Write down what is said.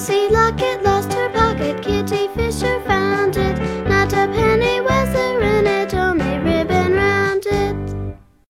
See, lock it.